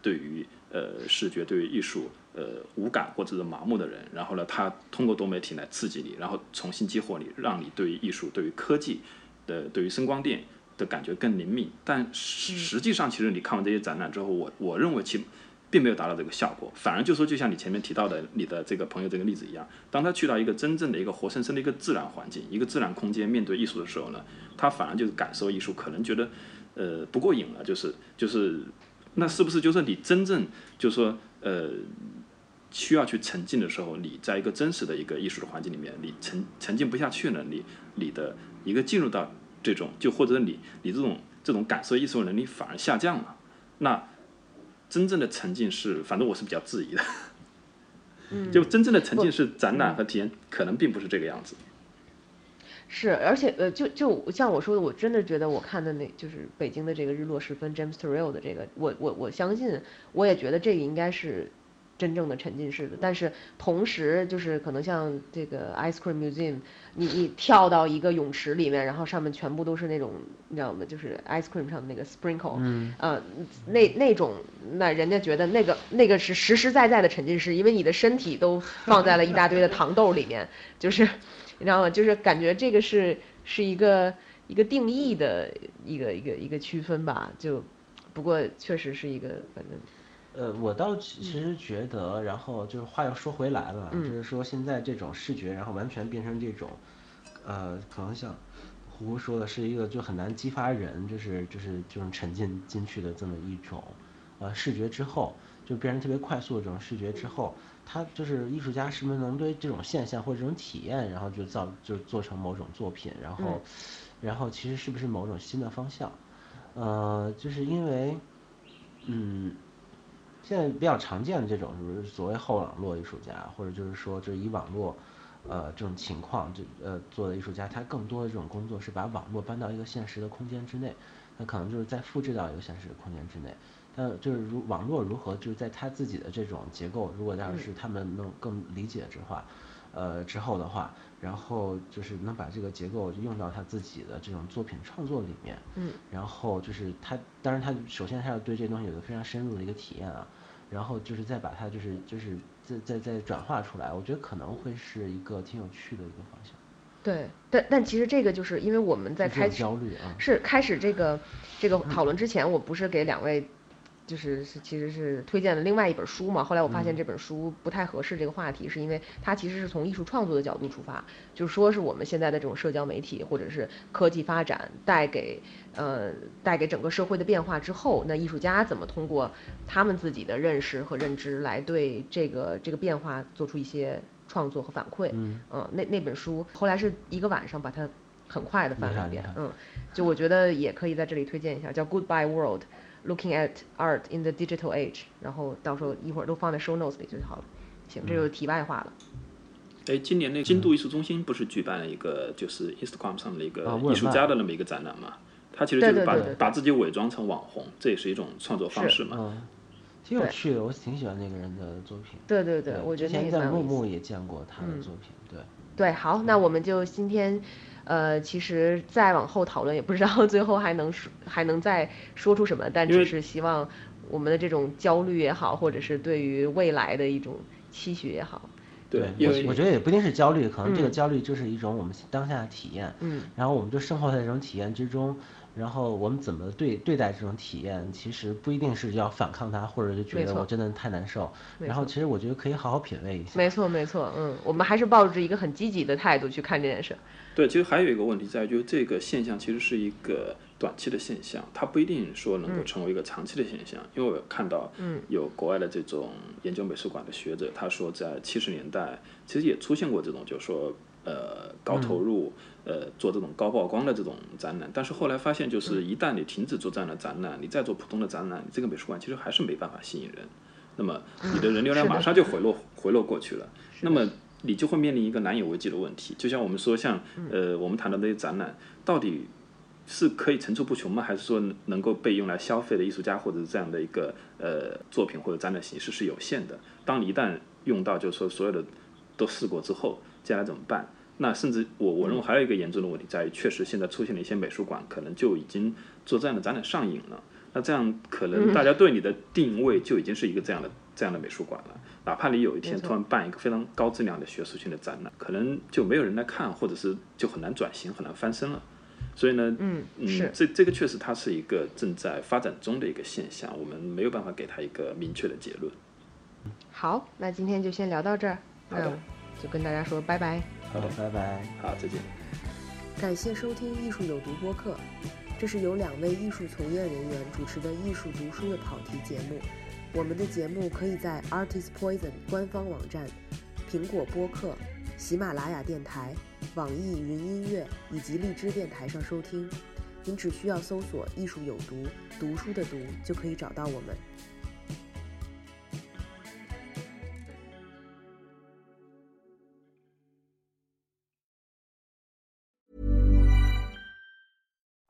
对于呃视觉对于艺术。呃，无感或者是麻木的人，然后呢，他通过多媒体来刺激你，然后重新激活你，让你对于艺术、对于科技的、对于声光电的感觉更灵敏。但实实际上，其实你看完这些展览之后，我 *laughs* 我认为其并没有达到这个效果，反而就说，就像你前面提到的你的这个朋友这个例子一样，当他去到一个真正的一个活生生的一个自然环境、一个自然空间，面对艺术的时候呢，他反而就是感受艺术，可能觉得呃不过瘾了，就是就是，那是不是就是你真正就是说呃？需要去沉浸的时候，你在一个真实的一个艺术的环境里面，你沉沉浸不下去了，你你的一个进入到这种，就或者你你这种这种感受艺术能力反而下降了。那真正的沉浸是，反正我是比较质疑的。嗯，就真正的沉浸式展览和体验，可能并不是这个样子。是，而且呃，就就像我说的，我真的觉得我看的那就是北京的这个日落时分，James Turrell 的这个，我我我相信，我也觉得这个应该是。真正的沉浸式的，但是同时就是可能像这个 Ice Cream Museum，你你跳到一个泳池里面，然后上面全部都是那种你知道吗？就是 ice cream 上的那个 sprinkle，嗯，呃，那那种那人家觉得那个那个是实实在在的沉浸式，因为你的身体都放在了一大堆的糖豆里面，*laughs* 就是你知道吗？就是感觉这个是是一个一个定义的一个一个一个区分吧，就不过确实是一个反正。呃，我倒其实觉得，然后就是话又说回来了，就是说现在这种视觉，然后完全变成这种，呃，可能像胡胡说的是一个就很难激发人，就是就是这种沉浸进去的这么一种，呃，视觉之后就变成特别快速的这种视觉之后，他就是艺术家是不是能对这种现象或者这种体验，然后就造就做成某种作品，然后然后其实是不是某种新的方向？呃，就是因为，嗯。现在比较常见的这种，就是所谓后网络艺术家，或者就是说，就是以网络，呃，这种情况，就呃做的艺术家，他更多的这种工作是把网络搬到一个现实的空间之内，那可能就是在复制到一个现实的空间之内，但就是如网络如何就是在他自己的这种结构，如果要是他们能更理解之话，呃之后的话，然后就是能把这个结构就用到他自己的这种作品创作里面，嗯，然后就是他，当然他首先他要对这东西有个非常深入的一个体验啊。然后就是再把它就是就是再再再转化出来，我觉得可能会是一个挺有趣的一个方向。对，但但其实这个就是因为我们在开始焦虑啊，是开始这个这个讨论之前，我不是给两位。就是是其实是推荐了另外一本书嘛，后来我发现这本书不太合适这个话题，是因为它其实是从艺术创作的角度出发，就是说是我们现在的这种社交媒体或者是科技发展带给呃带给整个社会的变化之后，那艺术家怎么通过他们自己的认识和认知来对这个这个变化做出一些创作和反馈，嗯，那那本书后来是一个晚上把它很快的翻了一遍，嗯，就我觉得也可以在这里推荐一下，叫 Goodbye World。Looking at art in the digital age，然后到时候一会儿都放在 show notes 里就好了。行，这就是题外话了。哎，今年那京都艺术中心不是举办了一个就是 Instagram 上的一个艺术家的那么一个展览嘛？他其实就是把把自己伪装成网红，这也是一种创作方式嘛。嗯，挺有趣的，我挺喜欢那个人的作品。对对对，我觉得之前在木木也见过他的作品。对对，好，那我们就今天。呃，其实再往后讨论也不知道 *laughs* 最后还能说还能再说出什么，但只是希望我们的这种焦虑也好，或者是对于未来的一种期许也好。对，我我觉得也不一定是焦虑，可能这个焦虑就是一种我们当下的体验。嗯。然后我们就生活在这种体验之中，然后我们怎么对对待这种体验，其实不一定是要反抗它，或者就觉得我真的太难受。然后其实我觉得可以好好品味一下。没错没错，嗯，我们还是抱着一个很积极的态度去看这件事。对，其实还有一个问题在于，就是这个现象其实是一个短期的现象，它不一定说能够成为一个长期的现象。因为我看到，嗯，有国外的这种研究美术馆的学者，他说在七十年代其实也出现过这种，就是说。呃，高投入，呃，做这种高曝光的这种展览，但是后来发现，就是一旦你停止做这样的展览，你再做普通的展览，你这个美术馆其实还是没办法吸引人，那么你的人流量马上就回落回落过去了，那么你就会面临一个难以为继的问题。就像我们说，像呃，我们谈的那些展览，到底是可以层出不穷吗？还是说能够被用来消费的艺术家或者是这样的一个呃作品或者展览形式是有限的？当你一旦用到，就是说所有的都试过之后，接下来怎么办？那甚至我我认为还有一个严重的问题在于，确实现在出现了一些美术馆，可能就已经做这样的展览上瘾了。那这样可能大家对你的定位就已经是一个这样的这样的美术馆了。哪怕你有一天突然办一个非常高质量的学术性的展览，可能就没有人来看，或者是就很难转型，很难翻身了。所以呢，嗯嗯，这这个确实它是一个正在发展中的一个现象，我们没有办法给它一个明确的结论。好，那今天就先聊到这儿。好的，就跟大家说拜拜。好的，拜拜。好，再见。感谢收听《艺术有毒》播客，这是由两位艺术从业人员主持的艺术读书的跑题节目。我们的节目可以在 Artist Poison 官方网站、苹果播客、喜马拉雅电台、网易云音乐以及荔枝电台上收听。您只需要搜索“艺术有毒”，读书的“读”就可以找到我们。